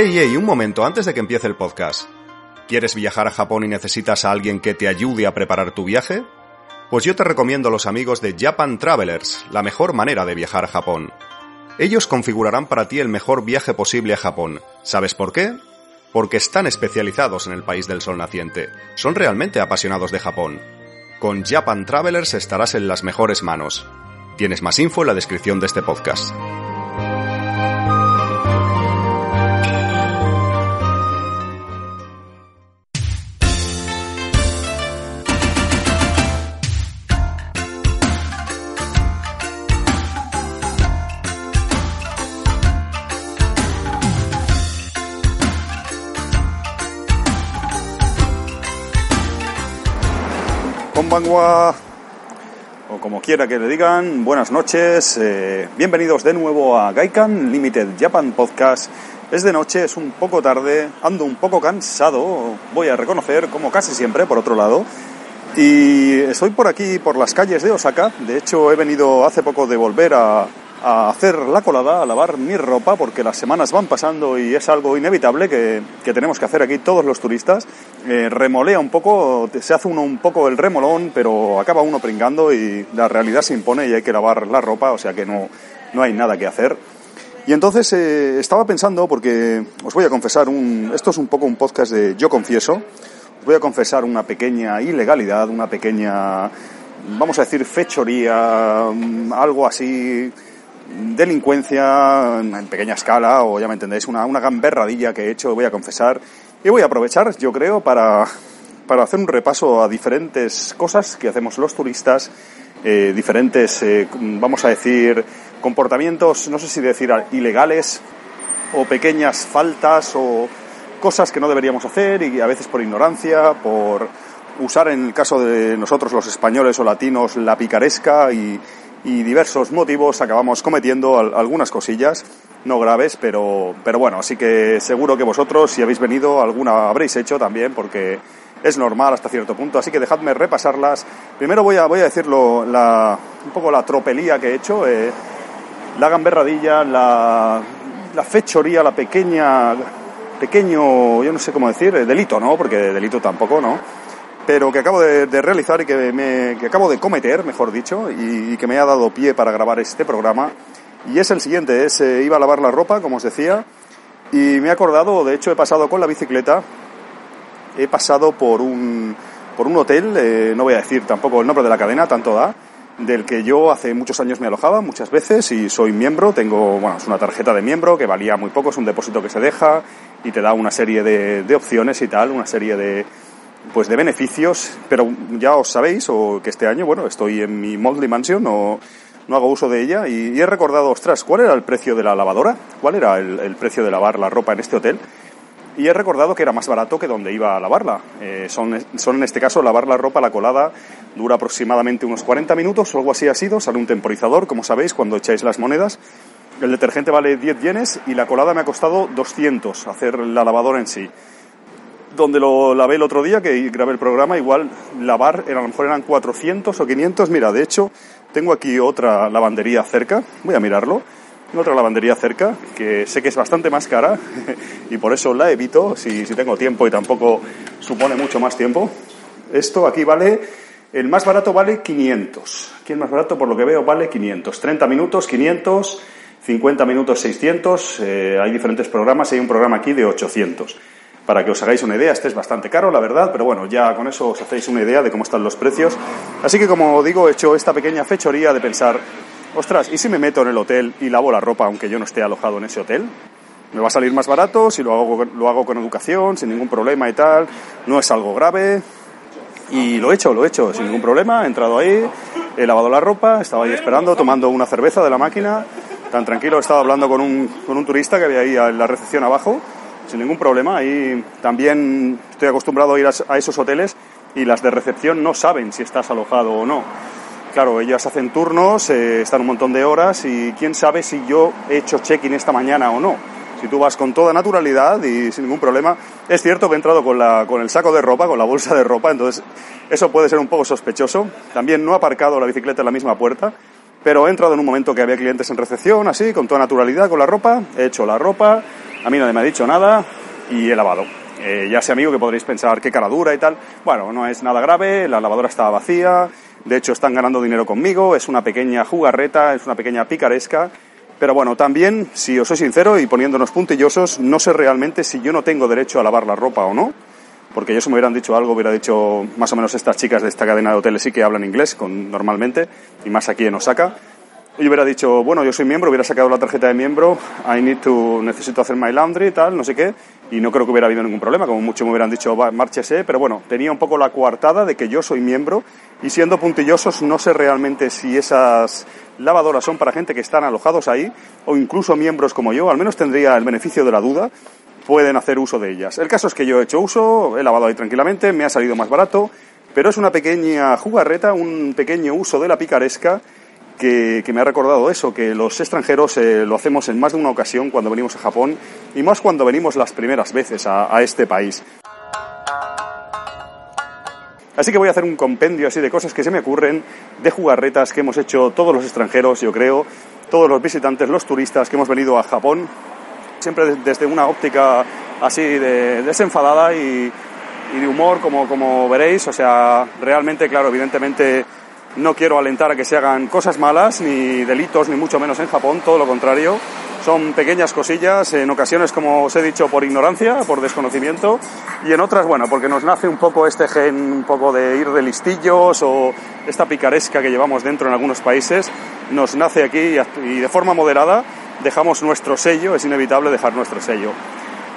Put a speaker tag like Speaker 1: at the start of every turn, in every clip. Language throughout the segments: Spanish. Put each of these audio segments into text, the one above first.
Speaker 1: Hey, hey, un momento antes de que empiece el podcast. ¿Quieres viajar a Japón y necesitas a alguien que te ayude a preparar tu viaje? Pues yo te recomiendo a los amigos de Japan Travelers, la mejor manera de viajar a Japón. Ellos configurarán para ti el mejor viaje posible a Japón. ¿Sabes por qué? Porque están especializados en el país del sol naciente. Son realmente apasionados de Japón. Con Japan Travelers estarás en las mejores manos. Tienes más info en la descripción de este podcast. O como quiera que le digan, buenas noches, eh, bienvenidos de nuevo a Gaikan Limited Japan Podcast. Es de noche, es un poco tarde, ando un poco cansado, voy a reconocer, como casi siempre, por otro lado. Y estoy por aquí, por las calles de Osaka. De hecho, he venido hace poco de volver a, a hacer la colada, a lavar mi ropa, porque las semanas van pasando y es algo inevitable que, que tenemos que hacer aquí todos los turistas. Eh, remolea un poco, se hace uno un poco el remolón, pero acaba uno pringando y la realidad se impone y hay que lavar la ropa, o sea que no, no hay nada que hacer. Y entonces eh, estaba pensando, porque os voy a confesar, un, esto es un poco un podcast de Yo Confieso, os voy a confesar una pequeña ilegalidad, una pequeña, vamos a decir, fechoría, mm, algo así delincuencia en pequeña escala, o ya me entendéis, una, una gamberradilla que he hecho, voy a confesar, y voy a aprovechar, yo creo, para, para hacer un repaso a diferentes cosas que hacemos los turistas, eh, diferentes, eh, vamos a decir, comportamientos, no sé si decir ilegales, o pequeñas faltas, o cosas que no deberíamos hacer, y a veces por ignorancia, por usar en el caso de nosotros los españoles o latinos la picaresca y, y diversos motivos acabamos cometiendo algunas cosillas, no graves, pero, pero bueno, así que seguro que vosotros, si habéis venido, alguna habréis hecho también, porque es normal hasta cierto punto, así que dejadme repasarlas. Primero voy a, voy a decirlo, un poco la tropelía que he hecho, eh, la gamberradilla, la, la fechoría, la pequeña, pequeño, yo no sé cómo decir, delito, ¿no? Porque delito tampoco, ¿no? Pero que acabo de, realizar y que, me, que acabo de cometer, mejor dicho, y, que me ha dado pie para grabar este programa. Y es el siguiente, es, eh, iba a lavar la ropa, como os decía, y me he acordado, de hecho he pasado con la bicicleta, he pasado por un, por un hotel, eh, no voy a decir tampoco el nombre de la cadena, tanto da, del que yo hace muchos años me alojaba, muchas veces, y soy miembro, tengo, bueno, es una tarjeta de miembro que valía muy poco, es un depósito que se deja y te da una serie de, de opciones y tal, una serie de, pues de beneficios, pero ya os sabéis o que este año, bueno, estoy en mi Motley Mansion o no hago uso de ella y, he recordado, ostras, ¿cuál era el precio de la lavadora? ¿Cuál era el, precio de lavar la ropa en este hotel? Y he recordado que era más barato que donde iba a lavarla. Eh, son, son en este caso lavar la ropa, la colada dura aproximadamente unos 40 minutos o algo así ha sido. Sale un temporizador, como sabéis, cuando echáis las monedas. El detergente vale 10 yenes y la colada me ha costado 200 hacer la lavadora en sí donde lo lavé el otro día, que grabé el programa, igual lavar, a lo mejor eran 400 o 500. Mira, de hecho, tengo aquí otra lavandería cerca, voy a mirarlo, otra lavandería cerca, que sé que es bastante más cara y por eso la evito, si, si tengo tiempo y tampoco supone mucho más tiempo. Esto aquí vale, el más barato vale 500. Aquí el más barato, por lo que veo, vale 500. 30 minutos, 500, 50 minutos, 600. Eh, hay diferentes programas, hay un programa aquí de 800 para que os hagáis una idea. Este es bastante caro, la verdad, pero bueno, ya con eso os hacéis una idea de cómo están los precios. Así que, como digo, he hecho esta pequeña fechoría de pensar, ostras, ¿y si me meto en el hotel y lavo la ropa aunque yo no esté alojado en ese hotel? Me va a salir más barato si lo hago, lo hago con educación, sin ningún problema y tal. No es algo grave. Y lo he hecho, lo he hecho sin ningún problema. He entrado ahí, he lavado la ropa, estaba ahí esperando, tomando una cerveza de la máquina tan tranquilo. He estado hablando con un, con un turista que había ahí en la recepción abajo, sin ningún problema. Y también estoy acostumbrado a ir a, esos hoteles y las de recepción no saben si estás alojado o no. Claro, ellas hacen turnos, eh, están un montón de horas y quién sabe si yo he hecho check-in esta mañana o no. Si tú vas con toda naturalidad y sin ningún problema, es cierto que he entrado con, la, con el saco de ropa, con la bolsa de ropa, entonces eso puede ser un poco sospechoso. También no he aparcado la bicicleta en la misma puerta, pero he entrado en un momento que había clientes en recepción, así, con toda naturalidad, con la ropa, he hecho la ropa, a mí nadie me ha dicho nada y he lavado. Eh, ya sé, amigo, que podréis pensar qué cara dura y tal. Bueno, no es nada grave, la lavadora estaba vacía, de hecho están ganando dinero conmigo, es una pequeña jugarreta, es una pequeña picaresca pero bueno, también, si os soy sincero y poniéndonos puntillosos, no sé realmente si yo no tengo derecho a lavar la ropa o no. Porque yo si me hubieran dicho algo, hubiera dicho más o menos estas chicas de esta cadena de hoteles sí que hablan inglés con, normalmente, y más aquí en Osaka. Yo hubiera dicho, bueno, yo soy miembro, hubiera sacado la tarjeta de miembro, I need to, necesito hacer my laundry tal, no sé qué, y no creo que hubiera habido ningún problema, como mucho me hubieran dicho, márchese, pero bueno, tenía un poco la coartada de que yo soy miembro, y siendo puntillosos no sé realmente si esas lavadoras son para gente que están alojados ahí o incluso miembros como yo, al menos tendría el beneficio de la duda, pueden hacer uso de ellas. El caso es que yo he hecho uso, he lavado ahí tranquilamente, me ha salido más barato, pero es una pequeña jugarreta, un pequeño uso de la picaresca que, me ha recordado eso, que los extranjeros eh, lo hacemos en más de una ocasión cuando venimos a Japón y más cuando venimos las primeras veces a este país. Así que voy a hacer un compendio así de cosas que se me ocurren, de jugarretas que hemos hecho todos los extranjeros, yo creo, todos los visitantes, los turistas que hemos venido a Japón, siempre desde una óptica así de desenfadada y, de humor, como, como veréis. O sea, realmente, claro, evidentemente no quiero alentar a que se hagan cosas malas, ni delitos, ni mucho menos en Japón, todo lo contrario. Son pequeñas cosillas, en ocasiones, como os he dicho, por ignorancia, por desconocimiento, y en otras, bueno, porque nos nace un poco este gen, un poco de ir de listillos o esta picaresca que llevamos dentro en algunos países, nos nace aquí y de forma moderada dejamos nuestro sello, es inevitable dejar nuestro sello.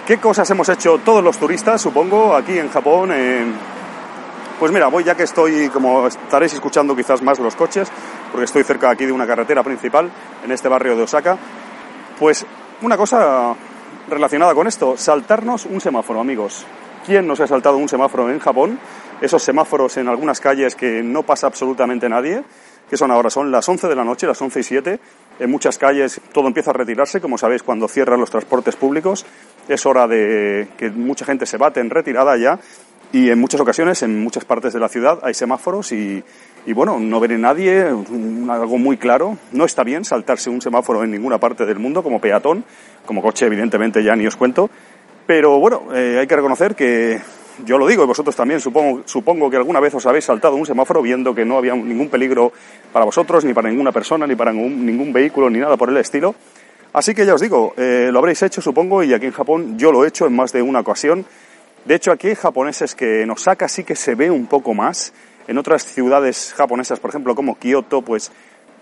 Speaker 1: ¿Qué cosas hemos hecho todos los turistas, supongo, aquí en Japón? Pues mira, voy ya que estoy, como estaréis escuchando quizás más los coches, porque estoy cerca aquí de una carretera principal, en este barrio de Osaka, pues una cosa relacionada con esto, saltarnos un semáforo, amigos. ¿Quién nos ha saltado un semáforo en Japón? Esos semáforos en algunas calles que no pasa absolutamente nadie, que son ahora, son las 11 de la noche, las 11 y 7. En muchas calles todo empieza a retirarse, como sabéis, cuando cierran los transportes públicos. Es hora de que mucha gente se bate en retirada ya. Y en muchas ocasiones, en muchas partes de la ciudad, hay semáforos y, y bueno, no veré nadie, algo muy claro. No está bien saltarse un semáforo en ninguna parte del mundo como peatón, como coche evidentemente ya ni os cuento. Pero bueno, eh, hay que reconocer que yo lo digo y vosotros también supongo, supongo que alguna vez os habéis saltado un semáforo viendo que no había ningún peligro para vosotros, ni para ninguna persona, ni para ningún, vehículo, ni nada por el estilo. Así que ya os digo, eh, lo habréis hecho supongo y aquí en Japón yo lo he hecho en más de una ocasión. De hecho aquí hay japoneses que nos saca sí que se ve un poco más en otras ciudades japonesas, por ejemplo, como Kioto, pues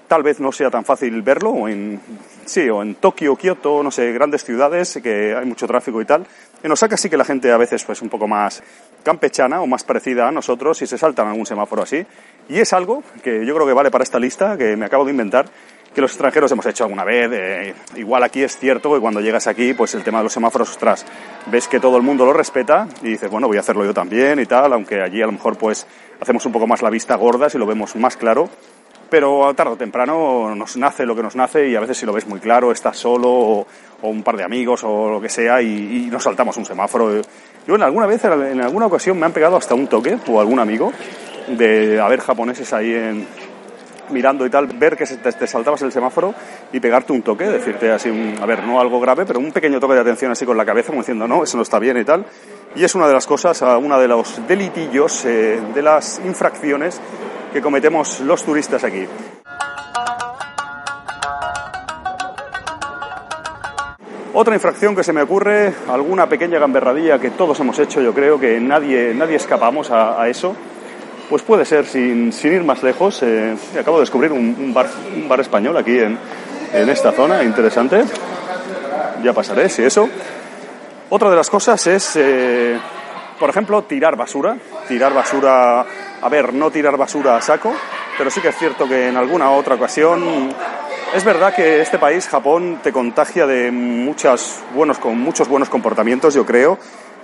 Speaker 1: tal vez no sea tan fácil verlo, o en, sí, o en Tokio, Kioto, no sé, grandes ciudades que hay mucho tráfico y tal. En Osaka sí que la gente a veces pues un poco más campechana o más parecida a nosotros y se saltan algún semáforo así. Y es algo que yo creo que vale para esta lista que me acabo de inventar, que los extranjeros hemos hecho alguna vez. Eh, igual aquí es cierto que cuando llegas aquí, pues el tema de los semáforos, ostras, ves que todo el mundo lo respeta y dices, bueno, voy a hacerlo yo también y tal, aunque allí a lo mejor pues hacemos un poco más la vista gorda si lo vemos más claro. Pero tarde o temprano nos nace lo que nos nace y a veces si lo ves muy claro, estás solo o, un par de amigos o lo que sea y, nos saltamos un semáforo. Yo en alguna vez, en alguna ocasión me han pegado hasta un toque o algún amigo de haber japoneses ahí en, mirando y tal, ver que te, saltabas el semáforo y pegarte un toque, decirte así, a ver, no algo grave, pero un pequeño toque de atención así con la cabeza, como diciendo, no, eso no está bien y tal. Y es una de las cosas, una de los delitillos, eh, de las infracciones que cometemos los turistas aquí. Otra infracción que se me ocurre, alguna pequeña gamberradilla que todos hemos hecho, yo creo que nadie, nadie escapamos a, eso, pues puede ser, sin, sin ir más lejos, eh, acabo de descubrir un, bar, un bar español aquí en, en esta zona, interesante, ya pasaré, si eso. Otra de las cosas es, eh, por ejemplo, tirar basura. Tirar basura, a ver, no tirar basura a saco, pero sí que es cierto que en alguna otra ocasión Es verdad que este país, Japón, te contagia de muchas buenos, con muchos buenos comportamientos, yo creo.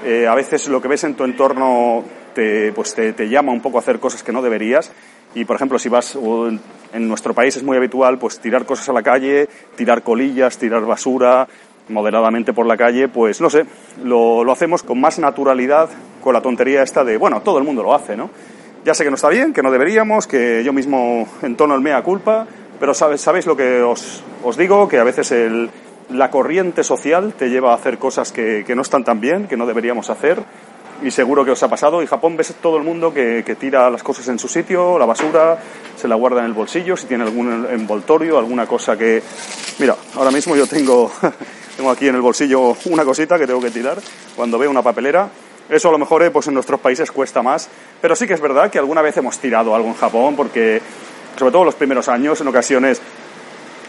Speaker 1: Eh, a veces lo que ves en tu entorno te, pues te, te, llama un poco a hacer cosas que no deberías. Y, por ejemplo, si vas, en nuestro país es muy habitual, pues tirar cosas a la calle, tirar colillas, tirar basura moderadamente por la calle, pues no sé, lo, lo hacemos con más naturalidad, con la tontería esta de, bueno, todo el mundo lo hace, ¿no? Ya sé que no está bien, que no deberíamos, que yo mismo entono el mea culpa, pero sabéis lo que os, os digo, que a veces el, la corriente social te lleva a hacer cosas que, que, no están tan bien, que no deberíamos hacer, y seguro que os ha pasado. Y Japón ves todo el mundo que, que, tira las cosas en su sitio, la basura, se la guarda en el bolsillo, si tiene algún envoltorio, alguna cosa que... Mira, ahora mismo yo tengo, tengo aquí en el bolsillo una cosita que tengo que tirar cuando veo una papelera. Eso a lo mejor eh, pues en nuestros países cuesta más, pero sí que es verdad que alguna vez hemos tirado algo en Japón porque, sobre todo los primeros años, en ocasiones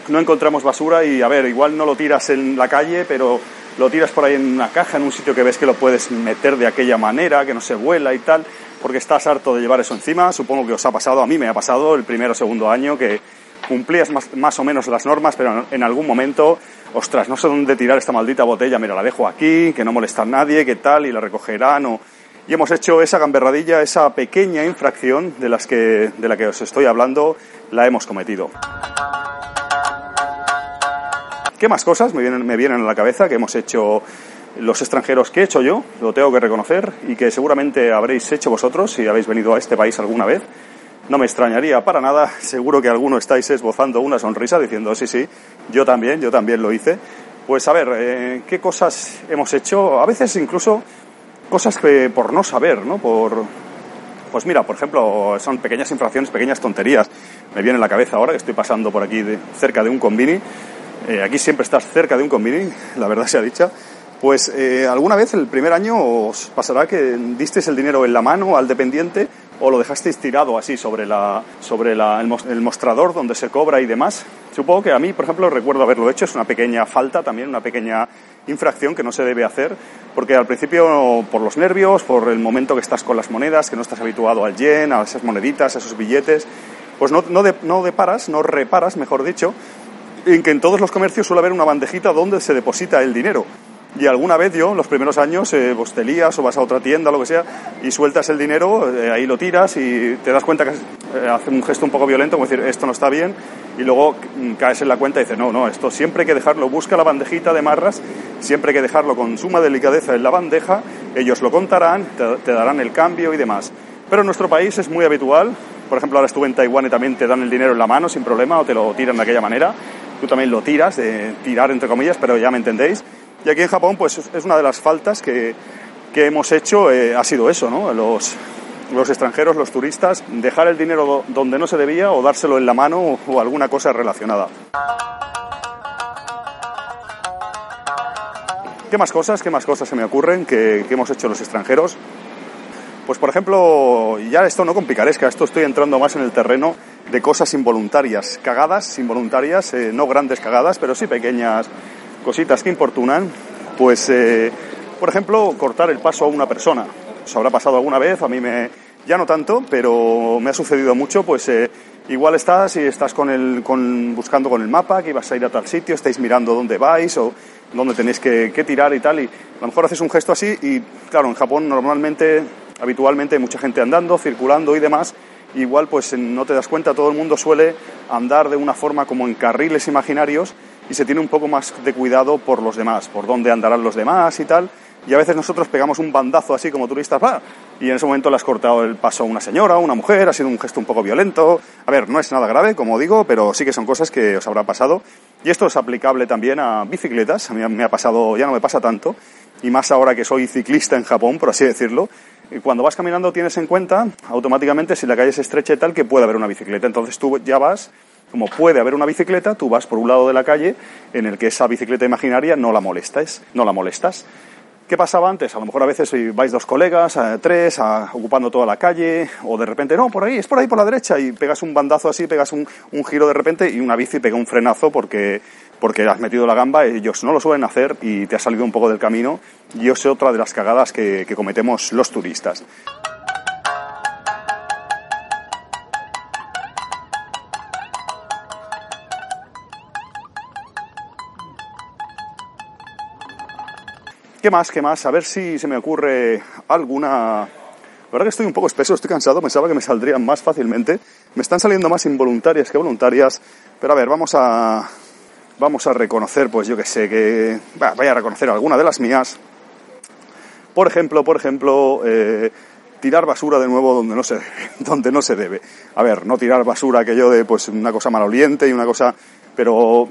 Speaker 1: no encontramos basura y, a ver, igual no lo tiras en la calle, pero lo tiras por ahí en una caja, en un sitio que ves que lo puedes meter de aquella manera, que no se vuela y tal, porque estás harto de llevar eso encima. Supongo que os ha pasado, a mí me ha pasado el primero o segundo año que cumplías más, más o menos las normas, pero en algún momento, ostras, no sé dónde tirar esta maldita botella, mira, la dejo aquí, que no molesta a nadie, que tal, y la recogerán o... Y hemos hecho esa gamberradilla, esa pequeña infracción de, las que, de la que os estoy hablando, la hemos cometido. ¿Qué más cosas me vienen, me vienen a la cabeza que hemos hecho los extranjeros que he hecho yo, lo tengo que reconocer, y que seguramente habréis hecho vosotros si habéis venido a este país alguna vez? No me extrañaría para nada, seguro que alguno estáis esbozando una sonrisa diciendo, sí, sí, yo también, yo también lo hice. Pues a ver, eh, ¿qué cosas hemos hecho? A veces incluso cosas que por no saber, ¿no? Por, pues mira, por ejemplo, son pequeñas infracciones, pequeñas tonterías. Me viene en la cabeza ahora que estoy pasando por aquí de, cerca de un combini eh, aquí siempre estás cerca de un convini, la verdad sea dicha, pues eh, alguna vez el primer año os pasará que disteis el dinero en la mano al dependiente o lo dejasteis tirado así sobre, la, sobre el, mostrador donde se cobra y demás. Supongo que a mí, por ejemplo, recuerdo haberlo hecho, es una pequeña falta también, una pequeña infracción que no se debe hacer, porque al principio por los nervios, por el momento que estás con las monedas, que no estás habituado al yen, a esas moneditas, a esos billetes, pues no, no, no deparas, no reparas, mejor dicho, en que en todos los comercios suele haber una bandejita donde se deposita el dinero. Y alguna vez yo, los primeros años, eh, te lías o vas a otra tienda lo que sea y sueltas el dinero, eh, ahí lo tiras y te das cuenta que eh, hace un gesto un poco violento, como decir, esto no está bien, y luego caes en la cuenta y dices, no, no, esto siempre hay que dejarlo, busca la bandejita de marras, siempre hay que dejarlo con suma delicadeza en la bandeja, ellos lo contarán, te, te darán el cambio y demás. Pero en nuestro país es muy habitual, por ejemplo, ahora estuve en Taiwán y también te dan el dinero en la mano sin problema o te lo tiran de aquella manera tú también lo tiras, de tirar entre comillas, pero ya me entendéis. Y aquí en Japón, pues es una de las faltas que, que hemos hecho, eh, ha sido eso, ¿no? Los, los extranjeros, los turistas, dejar el dinero donde no se debía o dárselo en la mano o, o alguna cosa relacionada. ¿Qué más cosas, qué más cosas se me ocurren que, que hemos hecho los extranjeros? Pues por ejemplo, ya esto no con picaresca, esto estoy entrando más en el terreno de cosas involuntarias, cagadas involuntarias, eh, no grandes cagadas, pero sí pequeñas cositas que importunan. Pues, eh, por ejemplo, cortar el paso a una persona. Os habrá pasado alguna vez, a mí me, ya no tanto, pero me ha sucedido mucho, pues eh, igual estás y estás con el, con, buscando con el mapa, que ibas a ir a tal sitio, estáis mirando dónde vais o dónde tenéis que, que tirar y tal, y a lo mejor haces un gesto así y, claro, en Japón normalmente habitualmente mucha gente andando, circulando y demás. Igual pues no te das cuenta, todo el mundo suele andar de una forma como en carriles imaginarios y se tiene un poco más de cuidado por los demás, por dónde andarán los demás y tal. Y a veces nosotros pegamos un bandazo así como turistas, ¡ah! y en ese momento le has cortado el paso a una señora, a una mujer, ha sido un gesto un poco violento. A ver, no es nada grave, como digo, pero sí que son cosas que os habrá pasado. Y esto es aplicable también a bicicletas, a mí me ha pasado, ya no me pasa tanto, y más ahora que soy ciclista en Japón, por así decirlo, y cuando vas caminando tienes en cuenta automáticamente si la calle es estrecha y tal que puede haber una bicicleta. Entonces tú ya vas, como puede haber una bicicleta, tú vas por un lado de la calle en el que esa bicicleta imaginaria no la molestas, no la molestas. ¿Qué pasaba antes? A lo mejor a veces vais dos colegas, tres, ocupando toda la calle, o de repente, no, por ahí, es por ahí por la derecha, y pegas un bandazo así, pegas un, un giro de repente y una bici pega un frenazo porque porque has metido la gamba, ellos no lo suelen hacer y te has salido un poco del camino y es otra de las cagadas que, que cometemos los turistas. ¿Qué más? ¿Qué más? A ver si se me ocurre alguna... La verdad que estoy un poco espeso, estoy cansado, pensaba que me saldrían más fácilmente. Me están saliendo más involuntarias que voluntarias, pero a ver, vamos a, vamos a reconocer, pues yo que sé, que... vaya a reconocer alguna de las mías. Por ejemplo, por ejemplo, eh, tirar basura de nuevo donde no se donde no se debe. A ver, no tirar basura aquello de pues una cosa maloliente y una cosa, pero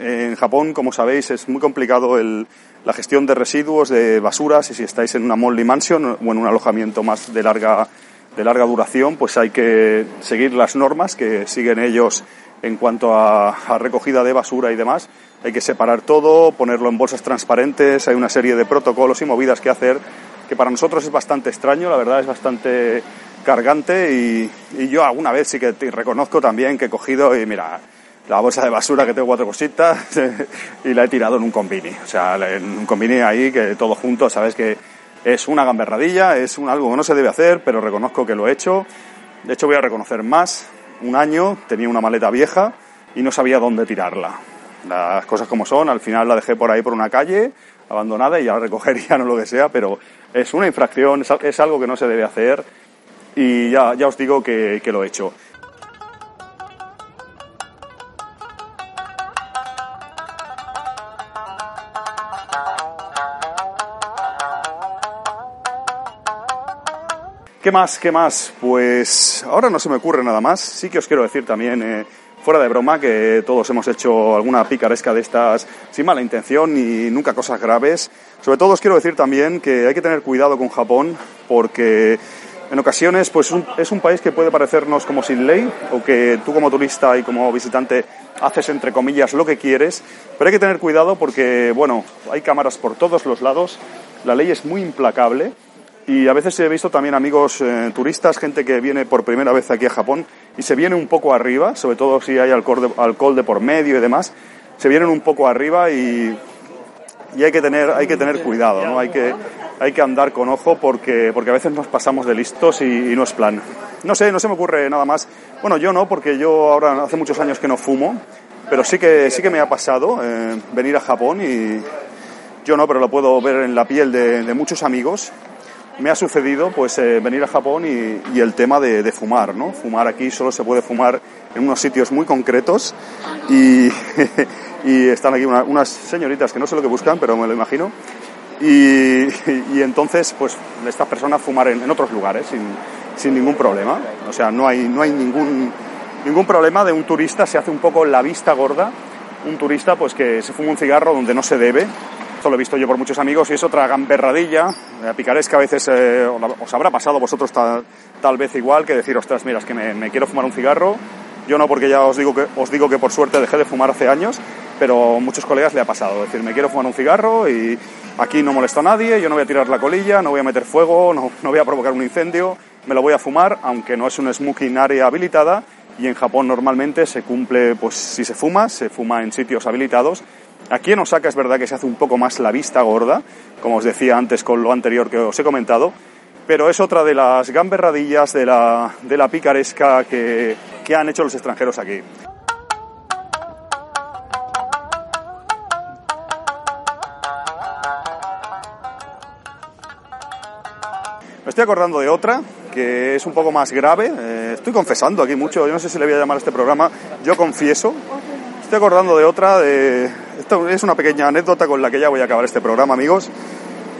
Speaker 1: en Japón, como sabéis, es muy complicado el, la gestión de residuos, de basuras, y si estáis en una Molly Mansion o en un alojamiento más de larga, de larga duración, pues hay que seguir las normas que siguen ellos en cuanto a, recogida de basura y demás. Hay que separar todo, ponerlo en bolsas transparentes, hay una serie de protocolos y movidas que hacer que para nosotros es bastante extraño, la verdad es bastante cargante y, y yo alguna vez sí que reconozco también que he cogido y mira, la bolsa de basura que tengo cuatro cositas y la he tirado en un combini. O sea, en un combini ahí que todo junto, sabes que es una gamberradilla, es un, algo que no se debe hacer, pero reconozco que lo he hecho. De hecho, voy a reconocer más. Un año tenía una maleta vieja y no sabía dónde tirarla. Las cosas como son, al final la dejé por ahí por una calle, abandonada y ya la recogería o lo que sea, pero es una infracción, es algo que no se debe hacer y ya, ya os digo que, que lo he hecho. ¿Qué más? ¿Qué más? Pues ahora no se me ocurre nada más. Sí que os quiero decir también, eh, fuera de broma, que todos hemos hecho alguna picaresca de estas sin mala intención y nunca cosas graves. Sobre todo os quiero decir también que hay que tener cuidado con Japón porque en ocasiones pues es un país que puede parecernos como sin ley o que tú como turista y como visitante haces entre comillas lo que quieres, pero hay que tener cuidado porque bueno, hay cámaras por todos los lados, la ley es muy implacable y a veces he visto también amigos eh, turistas, gente que viene por primera vez aquí a Japón y se viene un poco arriba, sobre todo si hay alcohol de, alcohol de por medio y demás, se vienen un poco arriba y, y hay que tener, hay que tener cuidado, ¿no? Hay que, hay que andar con ojo porque, porque a veces nos pasamos de listos y, no es plan. No sé, no se me ocurre nada más. Bueno, yo no, porque yo ahora hace muchos años que no fumo, pero sí que, sí que me ha pasado eh, venir a Japón y yo no, pero lo puedo ver en la piel de, de muchos amigos me ha sucedido pues eh, venir a Japón y, el tema de, fumar, ¿no? Fumar aquí solo se puede fumar en unos sitios muy concretos y, están aquí una, unas señoritas que no sé lo que buscan, pero me lo imagino. Y, entonces, pues estas personas fumar en, en otros lugares sin, sin, ningún problema. O sea, no hay, no hay ningún, ningún problema de un turista, se hace un poco la vista gorda. Un turista pues que se fuma un cigarro donde no se debe, esto lo he visto yo por muchos amigos y es otra gamberradilla, eh, picaresca a veces eh, os habrá pasado vosotros tal, tal, vez igual que decir, ostras, mira, es que me, me, quiero fumar un cigarro. Yo no, porque ya os digo, que, os digo que por suerte dejé de fumar hace años, pero a muchos colegas le ha pasado. Decir, me quiero fumar un cigarro y aquí no molesto a nadie, yo no voy a tirar la colilla, no voy a meter fuego, no, no voy a provocar un incendio, me lo voy a fumar, aunque no es un smoking area habilitada, y en Japón normalmente se cumple, pues si se fuma, se fuma en sitios habilitados Aquí en Osaka es verdad que se hace un poco más la vista gorda, como os decía antes con lo anterior que os he comentado, pero es otra de las gamberradillas de la, de la picaresca que, que han hecho los extranjeros aquí. Me estoy acordando de otra que es un poco más grave. Eh, estoy confesando aquí mucho, yo no sé si le voy a llamar a este programa, yo confieso. Estoy acordando de otra, de, esto es una pequeña anécdota con la que ya voy a acabar este programa, amigos.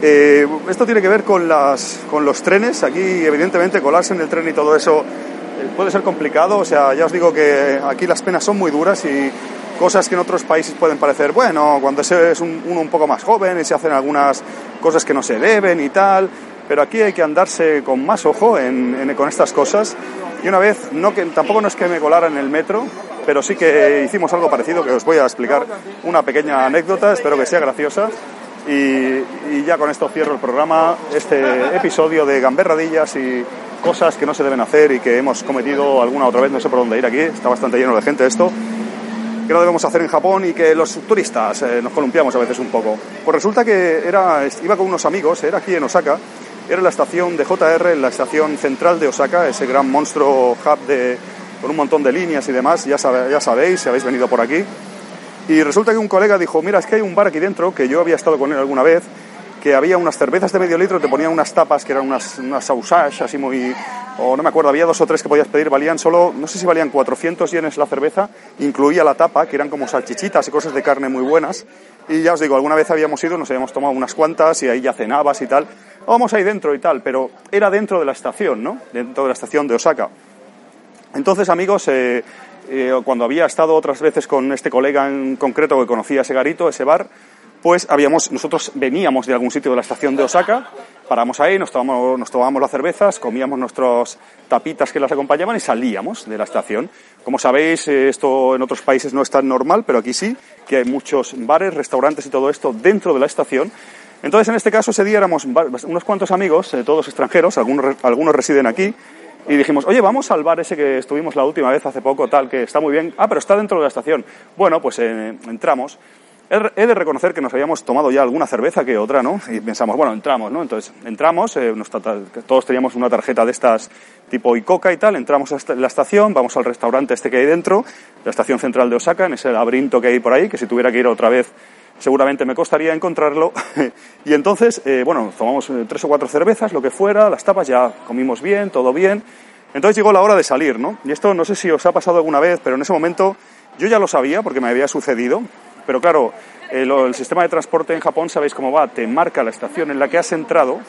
Speaker 1: Eh, esto tiene que ver con, las, con los trenes. Aquí, evidentemente, colarse en el tren y todo eso eh, puede ser complicado. O sea, ya os digo que aquí las penas son muy duras y cosas que en otros países pueden parecer, bueno, cuando es un, uno un poco más joven y se hacen algunas cosas que no se deben y tal. Pero aquí hay que andarse con más ojo en, en, con estas cosas. Y una vez, no que, tampoco no es que me colara en el metro, pero sí que hicimos algo parecido que os voy a explicar una pequeña anécdota, espero que sea graciosa. Y, ya con esto cierro el programa, este episodio de gamberradillas y cosas que no se deben hacer y que hemos cometido alguna otra vez, no sé por dónde ir aquí, está bastante lleno de gente esto, que no debemos hacer en Japón y que los turistas eh, nos columpiamos a veces un poco. Pues resulta que era, iba con unos amigos, era aquí en Osaka, era la estación de JR, la estación central de Osaka, ese gran monstruo hub de, con un montón de líneas y demás, ya, sabe, ya sabéis si habéis venido por aquí. Y resulta que un colega dijo, mira, es que hay un bar aquí dentro, que yo había estado con él alguna vez, que había unas cervezas de medio litro, te ponían unas tapas que eran unas, unas sausage, así muy... o no me acuerdo, había dos o tres que podías pedir, valían solo, no sé si valían 400 yenes la cerveza, incluía la tapa, que eran como salchichitas y cosas de carne muy buenas. Y ya os digo, alguna vez habíamos ido, nos habíamos tomado unas cuantas y ahí ya cenabas y tal. Vamos ahí dentro y tal, pero era dentro de la estación, ¿no? Dentro de la estación de Osaka. Entonces, amigos, eh, eh, cuando había estado otras veces con este colega en concreto que conocía ese garito, ese bar, pues habíamos, nosotros veníamos de algún sitio de la estación de Osaka, paramos ahí, nos tomábamos, nos las cervezas, comíamos nuestras tapitas que las acompañaban y salíamos de la estación. Como sabéis, eh, esto en otros países no es tan normal, pero aquí sí, que hay muchos bares, restaurantes y todo esto dentro de la estación. Entonces, en este caso, ese día éramos unos cuantos amigos, todos extranjeros, algunos, algunos residen aquí, y dijimos, oye, vamos al bar ese que estuvimos la última vez hace poco, tal, que está muy bien. Ah, pero está dentro de la estación. Bueno, pues eh, entramos. He de reconocer que nos habíamos tomado ya alguna cerveza que otra, ¿no? Y pensamos, bueno, entramos, ¿no? Entonces, entramos, eh, todos teníamos una tarjeta de estas tipo Icoca y tal, entramos a la estación, vamos al restaurante este que hay dentro, la estación central de Osaka, en ese laberinto que hay por ahí, que si tuviera que ir otra vez seguramente me costaría encontrarlo. y entonces, eh, bueno, tomamos eh, tres o cuatro cervezas, lo que fuera, las tapas, ya comimos bien, todo bien. Entonces llegó la hora de salir, ¿no? Y esto no sé si os ha pasado alguna vez, pero en ese momento yo ya lo sabía porque me había sucedido. Pero claro, el, sistema de transporte en Japón, sabéis cómo va, te marca la estación en la que has entrado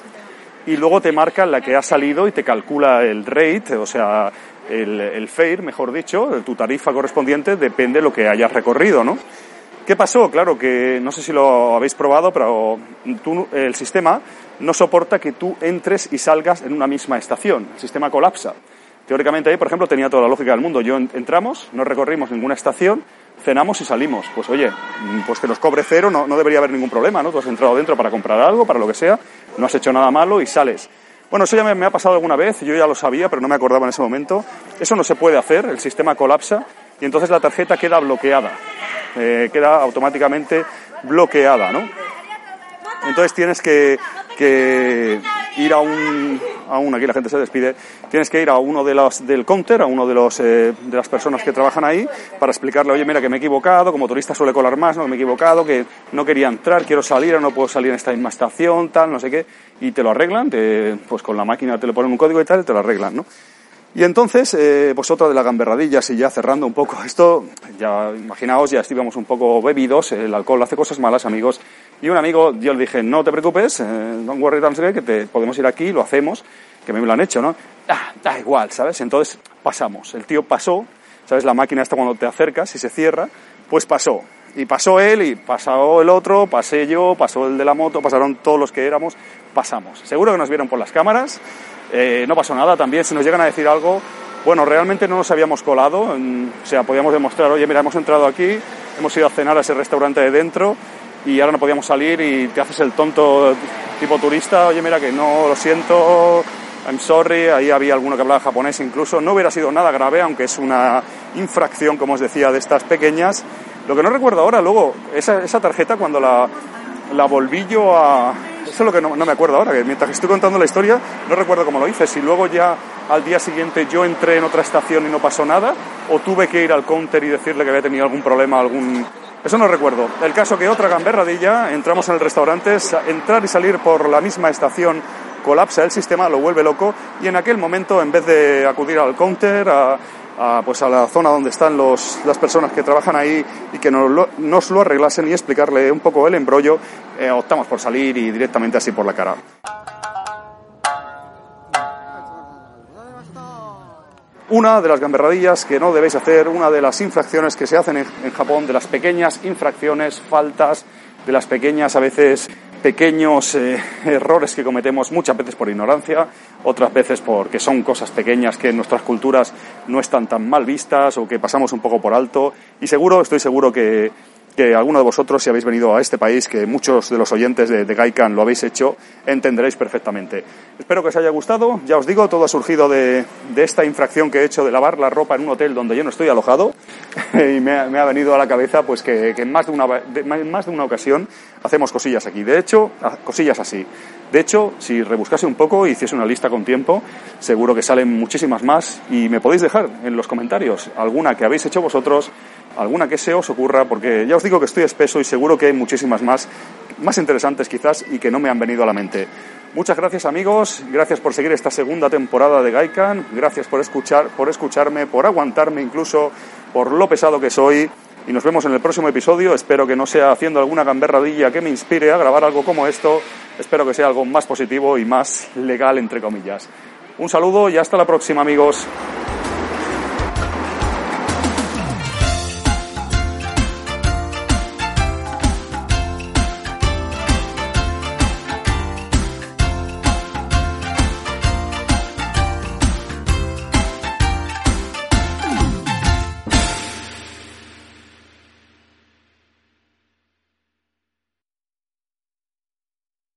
Speaker 1: y luego te marca la que has salido y te calcula el rate, o sea, el, el fare, mejor dicho, tu tarifa correspondiente, depende de lo que hayas recorrido, ¿no? ¿Qué pasó? Claro que no sé si lo habéis probado, pero el sistema no soporta que tú entres y salgas en una misma estación. El sistema colapsa. Teóricamente ahí, por ejemplo, tenía toda la lógica del mundo. Yo entramos, no recorrimos ninguna estación, cenamos y salimos. Pues oye, pues que nos cobre cero, no, debería haber ningún problema, ¿no? Tú has entrado dentro para comprar algo, para lo que sea, no has hecho nada malo y sales. Bueno, eso ya me, ha pasado alguna vez, yo ya lo sabía, pero no me acordaba en ese momento. Eso no se puede hacer, el sistema colapsa y entonces la tarjeta queda bloqueada, eh, queda automáticamente bloqueada, ¿no? Entonces tienes que, que ir a un, a un, aquí la gente se despide, tienes que ir a uno de los del counter, a uno de los eh, de las personas que trabajan ahí, para explicarle, oye, mira que me he equivocado, como turista suele colar más, no, me he equivocado, que no quería entrar, quiero salir, no puedo salir en esta misma estación, tal, no sé qué, y te lo arreglan, pues con la máquina te le ponen un código y tal, y te lo arreglan, ¿no? Y entonces, eh, pues otra de las gamberradillas, y ya cerrando un poco esto, ya imaginaos, ya estábamos un poco bebidos, el alcohol hace cosas malas, amigos, y un amigo, yo le dije, no te preocupes, eh, don't worry, don't que te, podemos ir aquí, lo hacemos, que me lo han hecho, ¿no? Ah, da igual, ¿sabes? Entonces pasamos, el tío pasó, ¿sabes? La máquina está cuando te acercas y se cierra, pues pasó. Y pasó él y pasó el otro, pasé yo, pasó el de la moto, pasaron todos los que éramos, pasamos. Seguro que nos vieron por las cámaras, eh, no pasó nada. También, si nos llegan a decir algo, bueno, realmente no nos habíamos colado, o sea, podíamos demostrar, oye, mira, hemos entrado aquí, hemos ido a cenar a ese restaurante de dentro y ahora no podíamos salir y te haces el tonto tipo turista, oye, mira que no, lo siento, I'm sorry, ahí había alguno que hablaba japonés incluso, no hubiera sido nada grave, aunque es una infracción, como os decía, de estas pequeñas. Lo que no recuerdo ahora, luego, esa, esa tarjeta cuando la, la volví yo a, eso es lo que no, me acuerdo ahora, que mientras estoy contando la historia no recuerdo cómo lo hice. Si luego ya al día siguiente yo entré en otra estación y no pasó nada, o tuve que ir al counter y decirle que había tenido algún problema, algún... Eso no recuerdo. El caso que otra gamberradilla, entramos en el restaurante, entrar y salir por la misma estación colapsa el sistema, lo vuelve loco y en aquel momento en vez de acudir al counter, a, a, pues a la zona donde están los, las personas que trabajan ahí y que nos lo, nos lo arreglasen y explicarle un poco el embrollo, eh, optamos por salir y directamente así por la cara. Una de las gamberradillas que no debéis hacer, una de las infracciones que se hacen en, en Japón, de las pequeñas infracciones, faltas, de las pequeñas a veces pequeños eh, errores que cometemos muchas veces por ignorancia, otras veces porque son cosas pequeñas que en nuestras culturas no están tan mal vistas o que pasamos un poco por alto. Y seguro, estoy seguro que que alguno de vosotros, si habéis venido a este país, que muchos de los oyentes de, de Gaikan lo habéis hecho, entenderéis perfectamente. Espero que os haya gustado. Ya os digo, todo ha surgido de, esta infracción que he hecho de lavar la ropa en un hotel donde yo no estoy alojado y me ha, venido a la cabeza pues que, en más de, una, más de una ocasión hacemos cosillas aquí. De hecho, cosillas así. De hecho, si rebuscase un poco y hiciese una lista con tiempo, seguro que salen muchísimas más y me podéis dejar en los comentarios alguna que habéis hecho vosotros alguna que se os ocurra, porque ya os digo que estoy espeso y seguro que hay muchísimas más más interesantes quizás y que no me han venido a la mente. Muchas gracias amigos, gracias por seguir esta segunda temporada de Gaikan, gracias por escuchar, por escucharme, por aguantarme incluso por lo pesado que soy y nos vemos en el próximo episodio. Espero que no sea haciendo alguna gamberradilla que me inspire a grabar algo como esto. Espero que sea algo más positivo y más legal entre comillas. Un saludo y hasta la próxima amigos.